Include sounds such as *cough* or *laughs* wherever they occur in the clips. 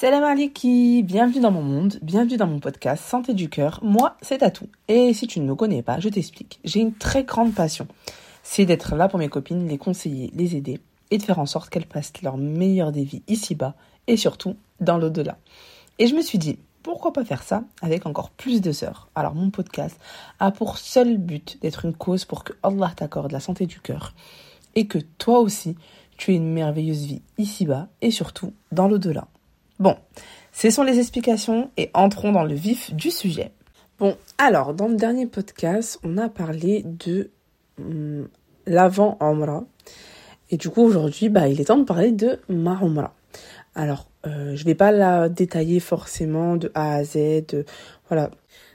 Salam alaikum, bienvenue dans mon monde, bienvenue dans mon podcast Santé du cœur. Moi, c'est Tatou. Et si tu ne me connais pas, je t'explique. J'ai une très grande passion. C'est d'être là pour mes copines, les conseiller, les aider et de faire en sorte qu'elles passent leur meilleure des vies ici-bas et surtout dans l'au-delà. Et je me suis dit, pourquoi pas faire ça avec encore plus de sœurs? Alors mon podcast a pour seul but d'être une cause pour que Allah t'accorde la santé du cœur et que toi aussi, tu aies une merveilleuse vie ici-bas et surtout dans l'au-delà. Bon, ce sont les explications et entrons dans le vif du sujet. Bon, alors, dans le dernier podcast, on a parlé de hum, l'avant Omra. Et du coup, aujourd'hui, bah, il est temps de parler de ma. Alors, euh, je vais pas la détailler forcément de A à Z, de, voilà,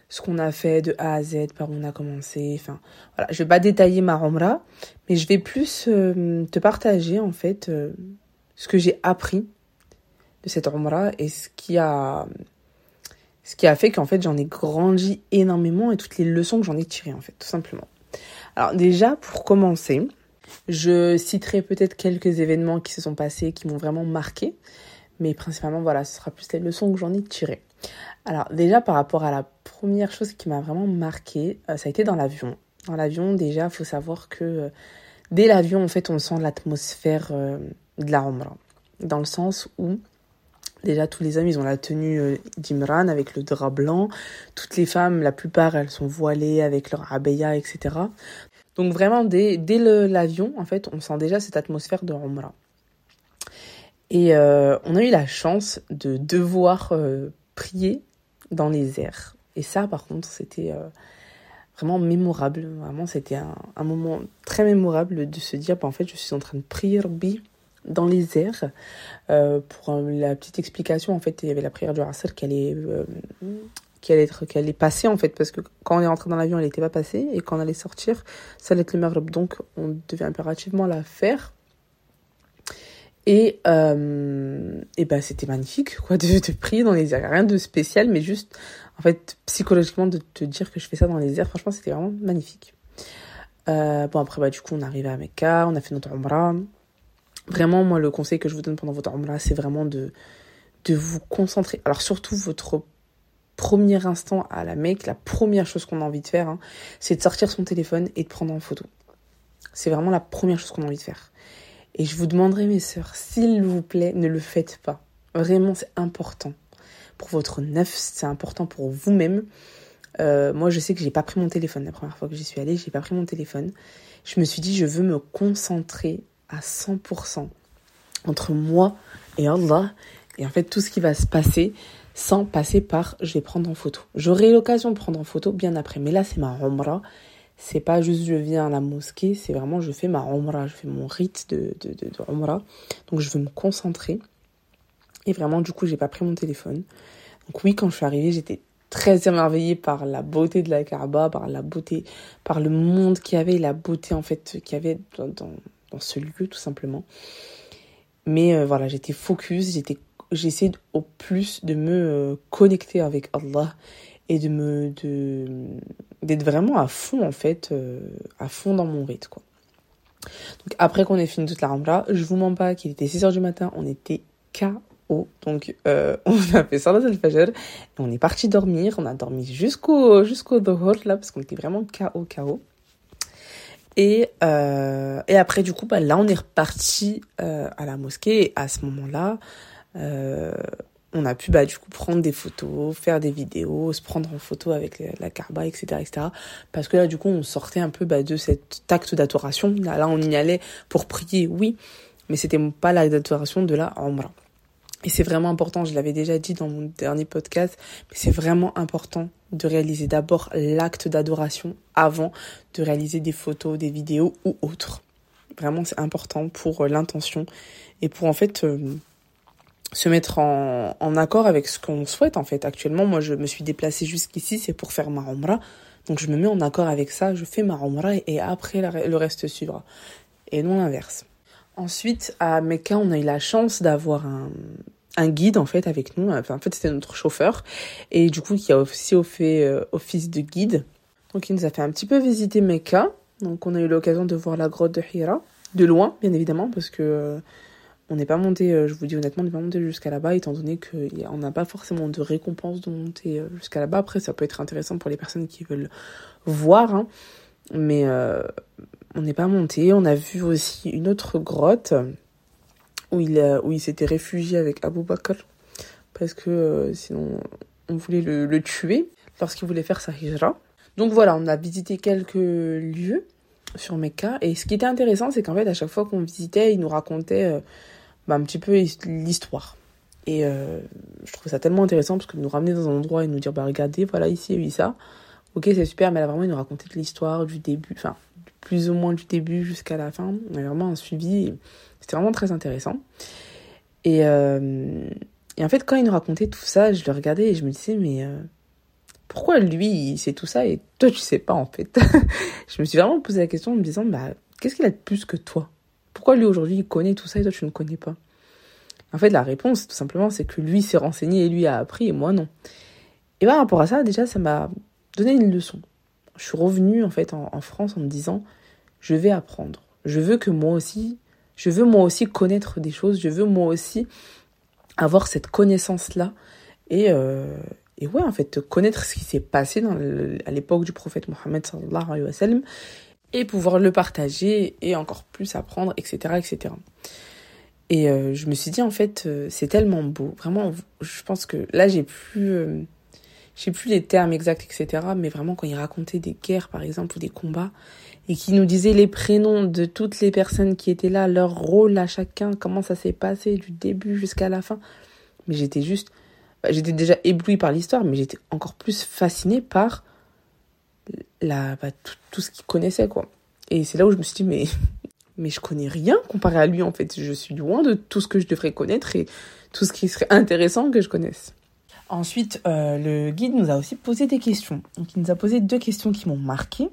ce qu'on a fait de A à Z, par où on a commencé, enfin, voilà, je vais pas détailler ma mais je vais plus euh, te partager, en fait, euh, ce que j'ai appris de cette Umrah et ce qui a ce qui a fait qu'en fait j'en ai grandi énormément et toutes les leçons que j'en ai tirées en fait tout simplement. Alors déjà pour commencer, je citerai peut-être quelques événements qui se sont passés qui m'ont vraiment marqué, mais principalement voilà, ce sera plus les leçons que j'en ai tirées. Alors déjà par rapport à la première chose qui m'a vraiment marqué, euh, ça a été dans l'avion. Dans l'avion déjà, faut savoir que euh, dès l'avion en fait on sent l'atmosphère euh, de la Umrah dans le sens où Déjà, tous les hommes, ils ont la tenue euh, d'Imran avec le drap blanc. Toutes les femmes, la plupart, elles sont voilées avec leur abaya, etc. Donc vraiment, dès, dès l'avion, en fait, on sent déjà cette atmosphère de Umrah. Et euh, on a eu la chance de devoir euh, prier dans les airs. Et ça, par contre, c'était vraiment mémorable. Vraiment, c'était un, moment très mémorable de se dire, bah, en fait, je suis en train de prier Rabbi dans les airs. Euh, pour la petite explication, en fait, il y avait la prière du Asr euh, qui allait, être, qui passer, en fait, parce que quand on est rentré dans l'avion, elle n'était pas passée, et quand on allait sortir, ça allait être le Maghreb. Donc, on devait impérativement la faire. Et, euh, et ben, c'était magnifique, quoi, de, de prier dans les airs. Rien de spécial, mais juste, en fait, psychologiquement, de te dire que je fais ça dans les airs, franchement, c'était vraiment magnifique. Euh, bon, après, bah, du coup, on est arrivé à Mecca, on a fait notre Umrah. Vraiment, moi, le conseil que je vous donne pendant votre Umrah, c'est vraiment de, de vous concentrer. Alors, surtout, votre premier instant à la Mecque, la première chose qu'on a envie de faire, hein, c'est de sortir son téléphone et de prendre en photo. C'est vraiment la première chose qu'on a envie de faire. Et je vous demanderai, mes sœurs, s'il vous plaît, ne le faites pas. Vraiment, c'est important. Pour votre neuf, c'est important pour vous-même. Euh, moi, je sais que j'ai pas pris mon téléphone la première fois que j'y suis allée. J'ai pas pris mon téléphone. Je me suis dit, je veux me concentrer à 100% entre moi et Allah et en fait tout ce qui va se passer sans passer par je vais prendre en photo. J'aurai l'occasion de prendre en photo bien après, mais là c'est ma umrah. C'est pas juste je viens à la mosquée, c'est vraiment je fais ma umrah, je fais mon rite de, de, de, Donc je veux me concentrer. Et vraiment du coup j'ai pas pris mon téléphone. Donc oui quand je suis arrivée j'étais très émerveillée par la beauté de la Kaaba, par la beauté, par le monde qu'il y avait, la beauté en fait qu'il y avait dans ce lieu tout simplement. Mais euh, voilà, j'étais focus, j'étais j'essaie au plus de me euh, connecter avec Allah et de me de d'être vraiment à fond en fait euh, à fond dans mon rythme quoi. Donc après qu'on ait fini toute la Ramla, je vous mens pas qu'il était 6h du matin, on était KO. Donc *laughs* on a fait ça dans le fajr on est parti dormir, on a dormi jusqu'au jusqu'au là parce qu'on était vraiment KO KO. Et, euh, et après, du coup, bah, là, on est reparti euh, à la mosquée. Et à ce moment-là, euh, on a pu, bah, du coup, prendre des photos, faire des vidéos, se prendre en photo avec la Karba, etc., etc. Parce que là, du coup, on sortait un peu bah, de cet acte d'adoration. Là, là, on y allait pour prier, oui, mais c'était pas la d'adoration de la Umrah. Et c'est vraiment important, je l'avais déjà dit dans mon dernier podcast, mais c'est vraiment important de réaliser d'abord l'acte d'adoration avant de réaliser des photos, des vidéos ou autres. Vraiment, c'est important pour euh, l'intention et pour en fait euh, se mettre en, accord avec ce qu'on souhaite en fait. Actuellement, moi, je me suis déplacée jusqu'ici, c'est pour faire ma umrah. Donc, je me mets en accord avec ça, je fais ma umrah et après, le reste suivra. Et non l'inverse. Ensuite, à Mecca, on a eu la chance d'avoir un, un guide en fait avec nous. Enfin, en fait, c'était notre chauffeur et du coup qui a aussi fait euh, office de guide. Donc, il nous a fait un petit peu visiter Mecca. Donc, on a eu l'occasion de voir la grotte de Hira de loin, bien évidemment, parce que on n'est pas monté, euh, je vous dis honnêtement, on n'est pas monté jusqu'à là-bas, étant donné qu'on n'a pas forcément de récompense de monter euh, jusqu'à là-bas. Après, ça peut être intéressant pour les personnes qui veulent voir, hein. mais euh, on n'est pas monté. On a vu aussi une autre grotte où il, il s'était réfugié avec Abu Bakr, parce que sinon on voulait le, le tuer lorsqu'il voulait faire sa hijra. Donc voilà, on a visité quelques lieux sur Mecca. Et ce qui était intéressant, c'est qu'en fait, à chaque fois qu'on visitait, il nous racontait bah, un petit peu l'histoire. Et euh, je trouve ça tellement intéressant parce que nous ramener dans un endroit et nous dire, bah regardez, voilà, ici, eu ça. Ok, c'est super, mais là vraiment, il nous racontait l'histoire du début, enfin, plus ou moins du début jusqu'à la fin. On a vraiment un suivi. C'était vraiment très intéressant. Et, euh, et en fait, quand il nous racontait tout ça, je le regardais et je me disais, mais euh, pourquoi lui, il sait tout ça et toi, tu sais pas, en fait? *laughs* Je me suis vraiment posé la question en me disant, bah, qu'est-ce qu'il a de plus que toi? Pourquoi lui aujourd'hui il connaît tout ça et toi tu ne connais pas? En fait, la réponse, tout simplement, c'est que lui s'est renseigné et lui a appris et moi non. Et par rapport à ça, déjà, ça m'a donné une leçon. Je suis revenue en fait en, France en me disant, je vais apprendre. Je veux que moi aussi, je veux moi aussi connaître des choses. Je veux moi aussi avoir cette connaissance là et euh, ouais en fait connaître ce qui s'est passé à l'époque du prophète Mohammed sallallahu alayhi wa sallam et pouvoir le partager et encore plus apprendre, etc. etc. Et euh, je me suis dit, en fait, euh, c'est tellement beau. Vraiment, je pense que là, j'ai plus, euh, j'ai plus les termes exacts, etc. Mais vraiment, quand il racontait des guerres, par exemple, ou des combats, et qui nous disait les prénoms de toutes les personnes qui étaient là, leur rôle à chacun, comment ça s'est passé du début jusqu'à la fin. Mais j'étais juste, bah, j'étais déjà éblouie par l'histoire, mais j'étais encore plus fascinée par la, bah, tout, ce qu'il connaissait, quoi. Et c'est là où je me suis dit, mais, *laughs* mais je connais rien comparé à lui, en fait. Je suis loin de tout ce que je devrais connaître et tout ce qui serait intéressant que je connaisse. Ensuite, euh, le guide nous a aussi posé des questions. Donc, il nous a posé deux questions qui m'ont marqué.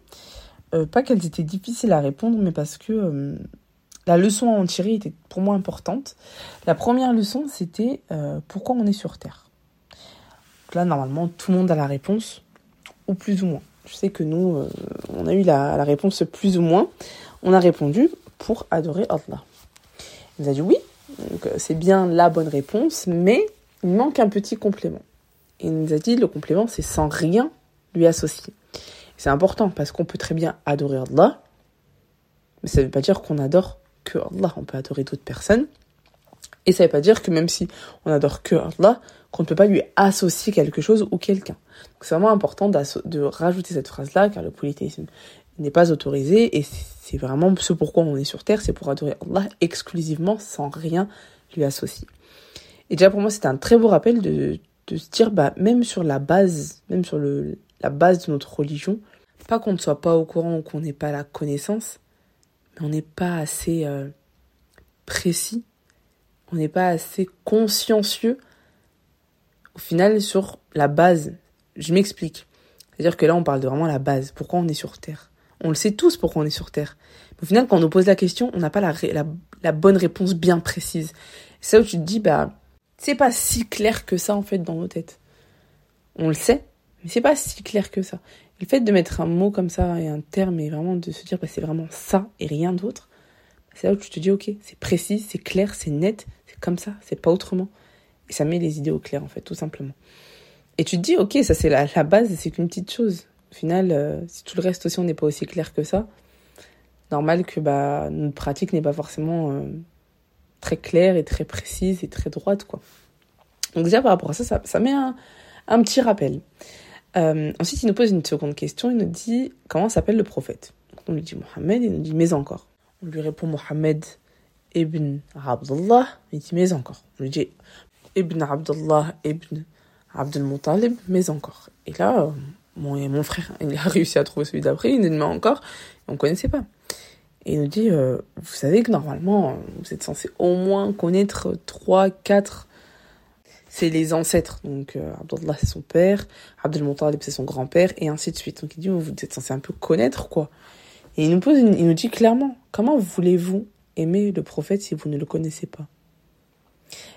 Euh, pas qu'elles étaient difficiles à répondre, mais parce que euh, la leçon à en tirer était pour moi importante. La première leçon, c'était pourquoi on est sur Terre? Là, normalement, tout le monde a la réponse, ou plus ou moins. Je sais que nous, on a eu la, réponse plus ou moins. On a répondu pour adorer Allah. Il nous a dit oui, donc c'est bien la bonne réponse, mais il manque un petit complément. il nous a dit le complément, c'est sans rien lui associer. C'est important parce qu'on peut très bien adorer Allah, mais ça ne veut pas dire qu'on adore que Allah. On peut adorer d'autres personnes. Et ça ne veut pas dire que même si on adore que Allah, qu'on ne peut pas lui associer quelque chose ou quelqu'un. c'est vraiment important de rajouter cette phrase-là, car le polythéisme n'est pas autorisé, et c'est vraiment ce pourquoi on est sur Terre, c'est pour adorer Allah exclusivement, sans rien lui associer. Et déjà pour moi, c'est un très beau rappel de, se dire, bah, même sur la base, même sur le, la base de notre religion, pas qu'on ne soit pas au courant ou qu'on n'ait pas la connaissance, mais on n'est pas assez euh, précis, on n'est pas assez consciencieux au final sur la base. Je m'explique. C'est-à-dire que là, on parle de vraiment la base. Pourquoi on est sur Terre? On le sait tous pourquoi on est sur Terre. au final, quand on nous pose la question, on n'a pas la, la, bonne réponse bien précise. C'est là où tu te dis, bah, c'est pas si clair que ça, en fait, dans nos têtes. On le sait, mais c'est pas si clair que ça. le fait de mettre un mot comme ça et un terme et vraiment de se dire, bah, c'est vraiment ça et rien d'autre, c'est là où tu te dis, ok, c'est précis, c'est clair, c'est net, c'est comme ça, c'est pas autrement. Et ça met les idées au clair, en fait, tout simplement. Et tu te dis, ok, ça c'est la, la base, c'est qu'une petite chose. Au final, euh, si tout le reste aussi, on n'est pas aussi clair que ça, normal que bah, notre pratique n'est pas forcément euh, très claire et très précise et très droite, quoi. Donc déjà, par rapport à ça, ça, ça met un, un, petit rappel. Euh, ensuite, il nous pose une seconde question. Il nous dit, comment s'appelle le prophète? On lui dit Mohammed, il nous dit, mais encore. On lui répond Mohammed ibn Abdullah, il dit, mais encore. On lui dit Ibn Abdullah Ibn Abdul Muttalib, mais encore. Et là, mon, mon frère, *laughs* il a réussi à trouver celui d'après, il nous demande encore, on ne connaissait pas. Et il nous dit, euh, vous savez que normalement, vous êtes censé au moins connaître 3, 4, c'est les ancêtres. Donc euh, Abdullah c'est son père, Abdul Muttalib c'est son grand-père, et ainsi de suite. Donc il dit, vous êtes censé un peu connaître quoi. Et il nous, pose il nous dit clairement, comment voulez-vous aimer le prophète si vous ne le connaissez pas?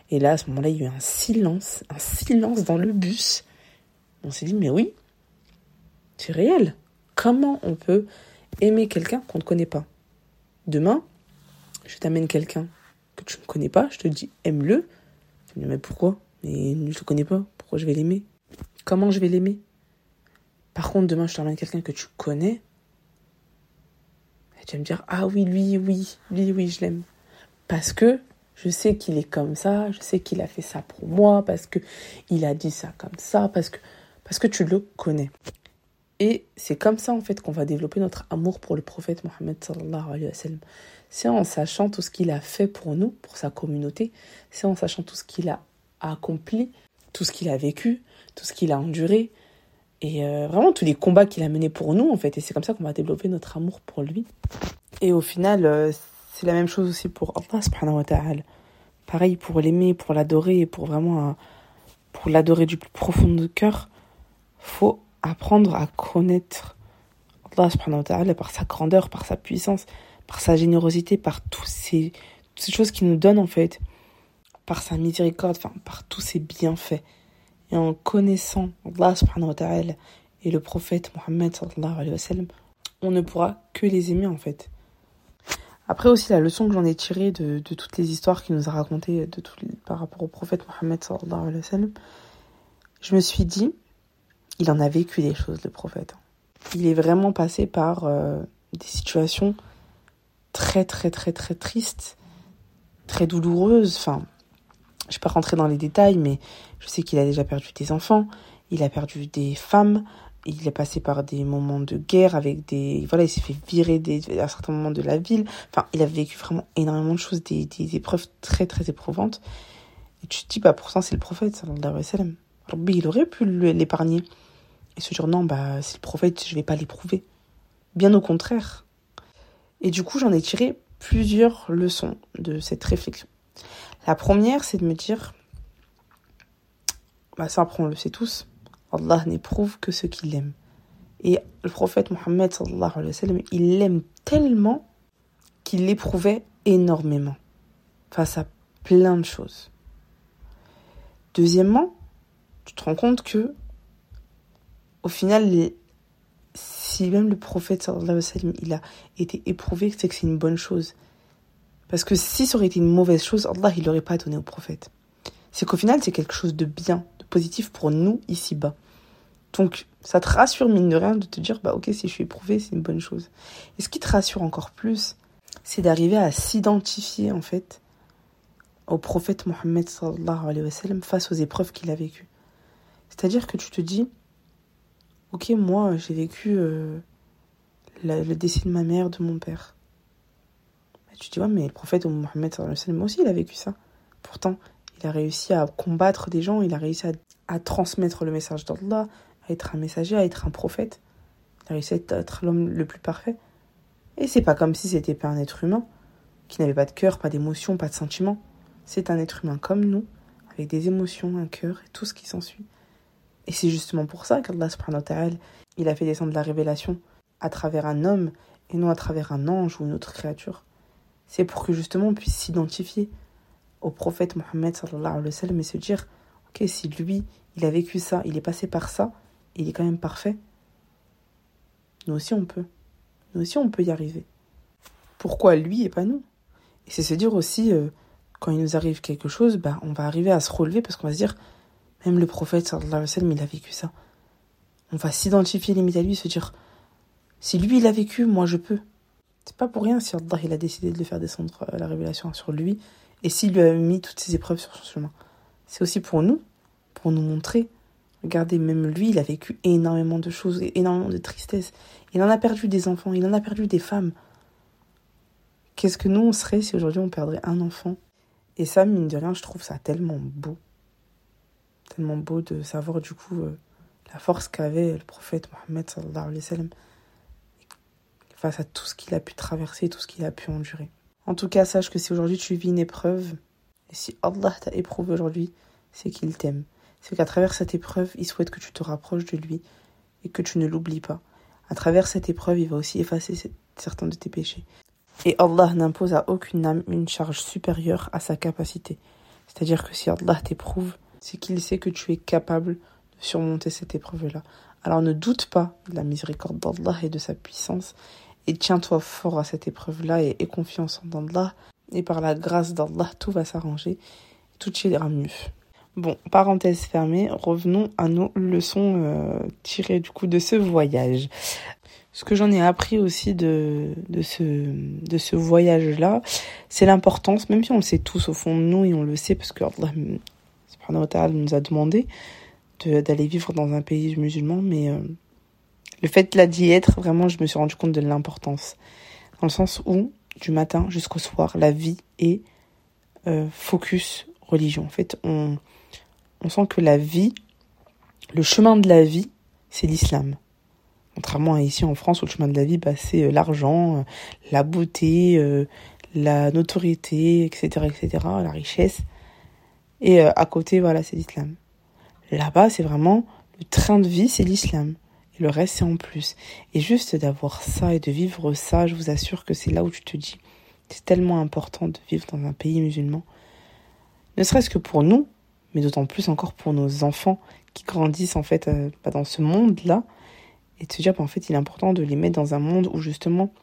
Et là, à ce moment-là, il y a eu un silence, un silence dans le bus. On s'est dit, mais oui, c'est réel. Comment on peut aimer quelqu'un qu'on ne connaît pas? Demain, je t'amène quelqu'un que tu ne connais pas, je te dis aime-le. Mais pourquoi? Mais je ne le connais pas, pourquoi je vais l'aimer? Comment je vais l'aimer? Par contre, demain, je t'emmène quelqu'un que tu connais. Et tu vas me dire ah oui, lui, oui, lui, oui, je l'aime. Parce que je sais qu'il est comme ça, je sais qu'il a fait ça pour moi, parce que il a dit ça comme ça, parce que, parce que tu le connais. Et c'est comme ça en fait qu'on va développer notre amour pour le prophète Mohammed sallallahu alayhi wa. C'est en sachant tout ce qu'il a fait pour nous, pour sa communauté, c'est en sachant tout ce qu'il a accompli, tout ce qu'il a vécu, tout ce qu'il a enduré, et euh, vraiment tous les combats qu'il a menés pour nous en fait. Et c'est comme ça qu'on va développer notre amour pour lui. Et au final, euh, c'est la même chose aussi pour Allah subhanahu wa. Pareil pour l'aimer, pour l'adorer, pour vraiment euh, pour l'adorer du plus profond de cœur, faut apprendre à connaître Allah subhanahu par sa grandeur, par sa puissance, par sa générosité, par tous ces, toutes ces choses qu'il nous donne en fait, par sa miséricorde, enfin par tous ses bienfaits. Et en connaissant Allah subhanahu et le prophète Mohammed sallallahu alayhi wa on ne pourra que les aimer en fait. Après aussi, la leçon que j'en ai tirée de, toutes les histoires qu'il nous a racontées de tout, par rapport au prophète Mohammed sallallahu alayhi je me suis dit, il en a vécu des choses, le prophète. Il est vraiment passé par euh, des situations très, très, très, très tristes, très douloureuses. Enfin, je ne vais pas rentrer dans les détails, mais je sais qu'il a déjà perdu des enfants, il a perdu des femmes, il est passé par des moments de guerre avec des voilà il s'est fait virer des, à certains moments de la ville. Enfin il a vécu vraiment énormément de choses des, épreuves très très éprouvantes. Et tu te dis bah pourtant c'est le prophète sallallahu alayhi wa il aurait pu l'épargner. Et se dire non bah c'est le prophète je vais pas l'éprouver. Bien au contraire. Et du coup j'en ai tiré plusieurs leçons de cette réflexion la première c'est de me dire bah ça après on le sait tous Allah n'éprouve que ce qu'il aime. Et le prophète Mohammed, il l'aime tellement qu'il l'éprouvait énormément face à plein de choses. Deuxièmement, tu te rends compte que, au final, si même le prophète sallallahu il a été éprouvé, c'est que c'est une bonne chose. Parce que si ça aurait été une mauvaise chose, Allah, il l'aurait pas donné au prophète. C'est qu'au final, c'est quelque chose de bien, de positif pour nous ici-bas. Donc, ça te rassure, mine de rien, de te dire, bah ok, si je suis éprouvé, c'est une bonne chose. Et ce qui te rassure encore plus, c'est d'arriver à s'identifier, en fait, au prophète Mohammed sallallahu alayhi wa sallam face aux épreuves qu'il a vécues. C'est-à-dire que tu te dis, ok, moi, j'ai vécu euh, le décès de ma mère, de mon père. Tu te dis, ouais, mais le prophète Mohammed aussi, il a vécu ça. Pourtant, il a réussi à combattre des gens, il a réussi à, transmettre le message d'Allah, à être un messager, à être un prophète. Il a réussi à être l'homme le plus parfait. Et c'est pas comme si c'était pas un être humain, qui n'avait pas de cœur, pas d'émotion, pas de sentiment. C'est un être humain comme nous, avec des émotions, un cœur et tout ce qui s'ensuit. Et c'est justement pour ça qu'Allah il a fait descendre la révélation à travers un homme et non à travers un ange ou une autre créature. C'est pour que justement on puisse s'identifier au prophète Mohammed et se dire, ok, si lui, il a vécu ça, il est passé par ça, il est quand même parfait. Nous aussi, on peut. Nous aussi, on peut y arriver. Pourquoi lui et pas nous? Et c'est se dire aussi, euh, quand il nous arrive quelque chose, bah, on va arriver à se relever parce qu'on va se dire, même le prophète, sallallahu alayhi wa sallam, il a vécu ça. On va s'identifier limite à lui, se dire, si lui, il a vécu, moi, je peux. C'est pas pour rien si Allah, il a décidé de le faire descendre euh, la révélation sur lui et s'il lui a mis toutes ces épreuves sur son chemin. C'est aussi pour nous, pour nous montrer Regardez, même lui, il a vécu énormément de choses, énormément de tristesse. Il en a perdu des enfants, il en a perdu des femmes. Qu'est-ce que nous, on serait si aujourd'hui on perdrait un enfant? Et ça, mine de rien, je trouve ça tellement beau. Tellement beau de savoir du coup euh, la force qu'avait le prophète Mohammed sallallahu alayhi wa sallam à tout ce qu'il a pu traverser, tout ce qu'il a pu endurer. En tout cas, sache que si aujourd'hui tu vis une épreuve, et si Allah t'a éprouvé aujourd'hui, c'est qu'il t'aime c'est qu'à travers cette épreuve, il souhaite que tu te rapproches de lui et que tu ne l'oublies pas. À travers cette épreuve, il va aussi effacer certains de tes péchés. Et Allah n'impose à aucune âme une charge supérieure à sa capacité. C'est-à-dire que si Allah t'éprouve, c'est qu'il sait que tu es capable de surmonter cette épreuve-là. Alors ne doute pas de la miséricorde d'Allah et de sa puissance et tiens-toi fort à cette épreuve-là et aie confiance en Allah Et par la grâce d'Allah, tout va s'arranger. Tout ira mieux. Bon, parenthèse fermée, revenons à nos leçons euh, tirées du coup de ce voyage. Ce que j'en ai appris aussi de, de ce, de ce voyage-là, c'est l'importance, même si on le sait tous au fond de nous et on le sait parce que Allah nous a demandé d'aller vivre dans un pays musulman, mais euh, le fait là d'y être, vraiment, je me suis rendu compte de l'importance. Dans le sens où, du matin jusqu'au soir, la vie est euh, focus religion. En fait, on, on sent que la vie, le chemin de la vie, c'est l'islam. Contrairement à ici en France où le chemin de la vie, bah, c'est euh, l'argent, euh, la beauté, la notoriété, etc., etc., la richesse. Et à côté, voilà, c'est l'islam. Là-bas, c'est vraiment le train de vie, c'est l'islam. Le reste, c'est en plus. Et juste d'avoir ça et de vivre ça, je vous assure que c'est là où tu te dis, c'est tellement important de vivre dans un pays musulman. Ne serait-ce que pour nous, mais d'autant plus encore pour nos enfants qui grandissent en fait euh, bah, dans ce monde-là, et de se dire bah, en fait il est important de les mettre dans un monde où justement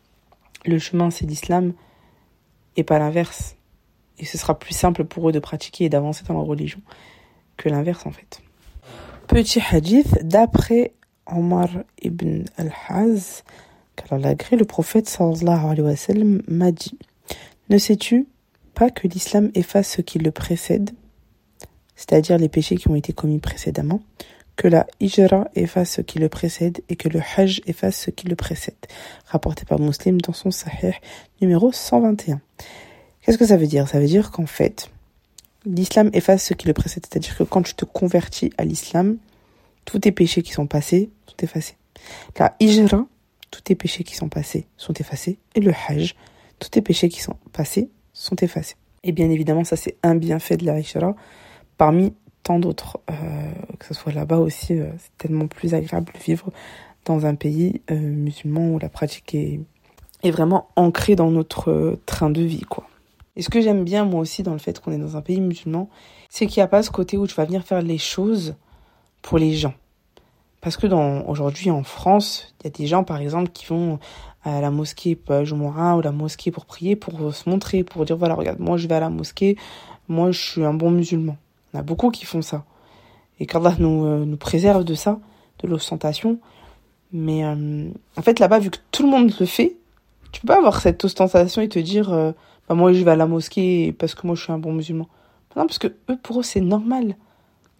le chemin c'est l'islam et pas l'inverse. Et ce sera plus simple pour eux de pratiquer et d'avancer dans leur religion que l'inverse en fait. Petit hadith d'après Omar ibn al-Haz, qu'Allah le prophète sallallahu alayhi wa sallam m'a dit Ne sais-tu pas que l'islam efface ce qui le précède c'est-à-dire les péchés qui ont été commis précédemment, que la hijra efface ce qui le précède et que le hajj efface ce qui le précède. Rapporté par Muslim dans son Sahih numéro 121. Qu'est-ce que ça veut dire? Ça veut dire qu'en fait, l'islam efface ce qui le précède. C'est-à-dire que quand tu te convertis à l'islam, tous tes péchés qui sont passés sont effacés. La hijra, tous tes péchés qui sont passés sont effacés. Et le hajj, tous tes péchés qui sont passés sont effacés. Et bien évidemment, ça c'est un bienfait de la hijra parmi tant d'autres. Euh, que ce soit là-bas aussi, euh, c'est tellement plus agréable de vivre dans un pays euh, musulman où la pratique est, est vraiment ancrée dans notre train de vie, quoi. Et ce que j'aime bien, moi aussi, dans le fait qu'on est dans un pays musulman, c'est qu'il n'y a pas ce côté où tu vas venir faire les choses pour les gens. Parce que dans aujourd'hui en France, il y a des gens, par exemple, qui vont à la mosquée Jumu'ah ou la mosquée pour prier, pour se montrer, pour dire, voilà, regarde, moi je vais à la mosquée, moi je suis un bon musulman. On a beaucoup qui font ça. Et qu'Allah nous, euh, nous préserve de ça, de l'ostentation. Mais euh, en fait, là-bas, vu que tout le monde le fait, tu peux pas avoir cette ostentation et te dire euh, bah, moi, je vais à la mosquée parce que moi, je suis un bon musulman. Non, parce que eux, pour eux, c'est normal.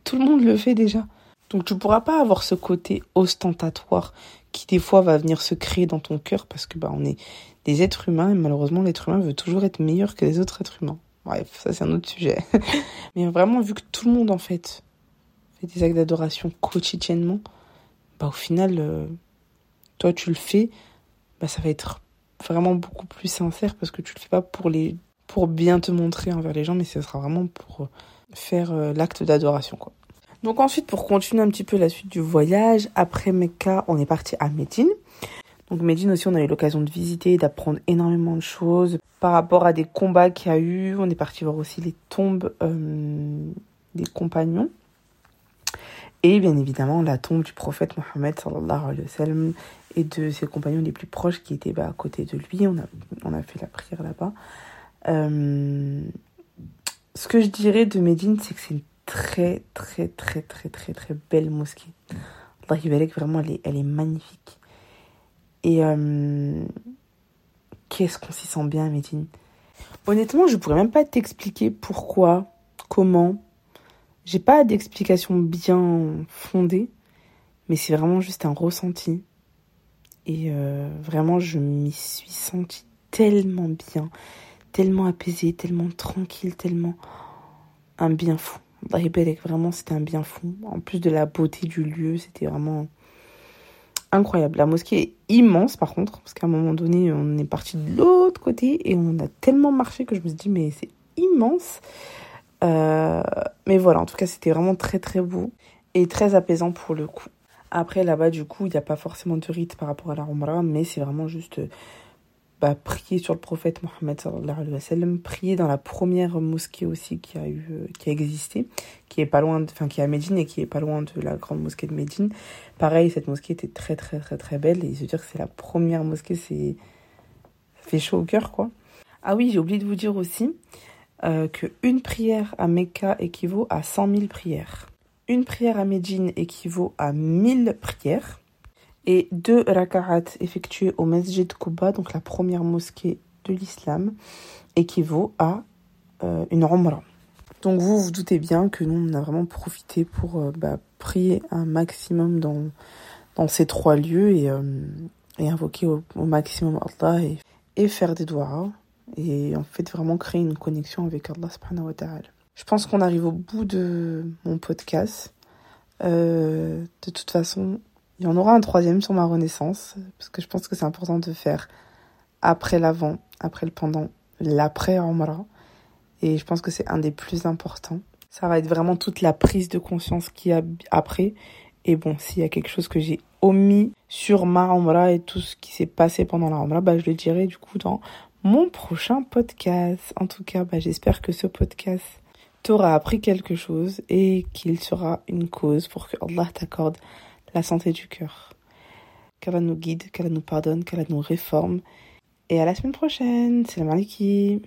Tout le monde le fait déjà. Donc, tu pourras pas avoir ce côté ostentatoire qui, des fois, va venir se créer dans ton cœur parce que bah, on est des êtres humains et malheureusement, l'être humain veut toujours être meilleur que les autres êtres humains. Bref, ça c'est un autre sujet. *laughs* Mais vraiment, vu que tout le monde en fait fait des actes d'adoration quotidiennement, bah au final, euh, toi tu le fais, bah ça va être vraiment beaucoup plus sincère parce que tu le fais pas pour les pour bien te montrer envers les gens, mais ce sera vraiment pour faire euh, l'acte d'adoration quoi. Donc ensuite, pour continuer un petit peu la suite du voyage, après Mecca, on est parti à Médine. Donc Médine aussi, on a eu l'occasion de visiter, d'apprendre énormément de choses par rapport à des combats qu'il y a eu. On est parti voir aussi les tombes euh, des compagnons. Et bien évidemment, la tombe du prophète Mohammed sallallahu alayhi wa sallam et de ses compagnons les plus proches qui étaient bah, à côté de lui. On a, on a fait la prière là-bas. Euh, ce que je dirais de Médine, c'est que c'est une très, très, très, très, très, très belle mosquée. Allah vraiment, elle est, elle est magnifique. Et euh, qu'est-ce qu'on s'y sent bien, Médine? Honnêtement, je pourrais même pas t'expliquer pourquoi, comment. J'ai pas d'explication bien fondée, mais c'est vraiment juste un ressenti. Et euh, vraiment, je m'y suis sentie tellement bien, tellement apaisée, tellement tranquille, tellement un bien fou. Vraiment, c'était un bien fou. En plus de la beauté du lieu, c'était vraiment incroyable. La mosquée est immense par contre, parce qu'à un moment donné, on est parti de l'autre côté et on a tellement marché que je me suis dit, mais c'est immense. Euh, mais voilà, en tout cas, c'était vraiment très très beau et très apaisant pour le coup. Après, là-bas, du coup, il n'y a pas forcément de rite par rapport à la Umrah, mais c'est vraiment juste bah, prier sur le prophète Mohammed prier dans la première mosquée aussi qui a eu, euh, qui a existé, qui est pas loin, enfin qui est à Médine et qui est pas loin de la grande mosquée de Médine. Pareil, cette mosquée était très très très très belle et se dire que c'est la première mosquée, c'est fait chaud au cœur quoi. Ah oui, j'ai oublié de vous dire aussi euh, qu'une prière à Mecca équivaut à 100 000 prières. Une prière à Médine équivaut à 1000 prières. Et deux raka'at effectuées au Masjid Quba, donc la première mosquée de l'islam, équivaut à euh, une Umrah. Donc vous vous doutez bien que nous on a vraiment profité pour euh, bah, prier un maximum dans, dans ces trois lieux et, euh, et invoquer au, maximum Allah et, et faire des doigts et en fait vraiment créer une connexion avec Allah subhanahu wa ta'ala. Je pense qu'on arrive au bout de mon podcast. De toute façon, il y en aura un troisième sur ma renaissance, parce que je pense que c'est important de faire après l'avant, après le pendant, l'après Umrah. Et je pense que c'est un des plus importants. Ça va être vraiment toute la prise de conscience qu'il y a après. Et bon, s'il y a quelque chose que j'ai omis sur ma Umrah et tout ce qui s'est passé pendant la Umrah, bah, je le dirai du coup dans mon prochain podcast. En tout cas, bah, j'espère que ce podcast t'aura appris quelque chose et qu'il sera une cause pour que Allah t'accorde la santé du cœur. Qu'Allah nous guide, qu'Allah nous pardonne, qu'Allah nous réforme. Et à la semaine prochaine. Salam alaikum.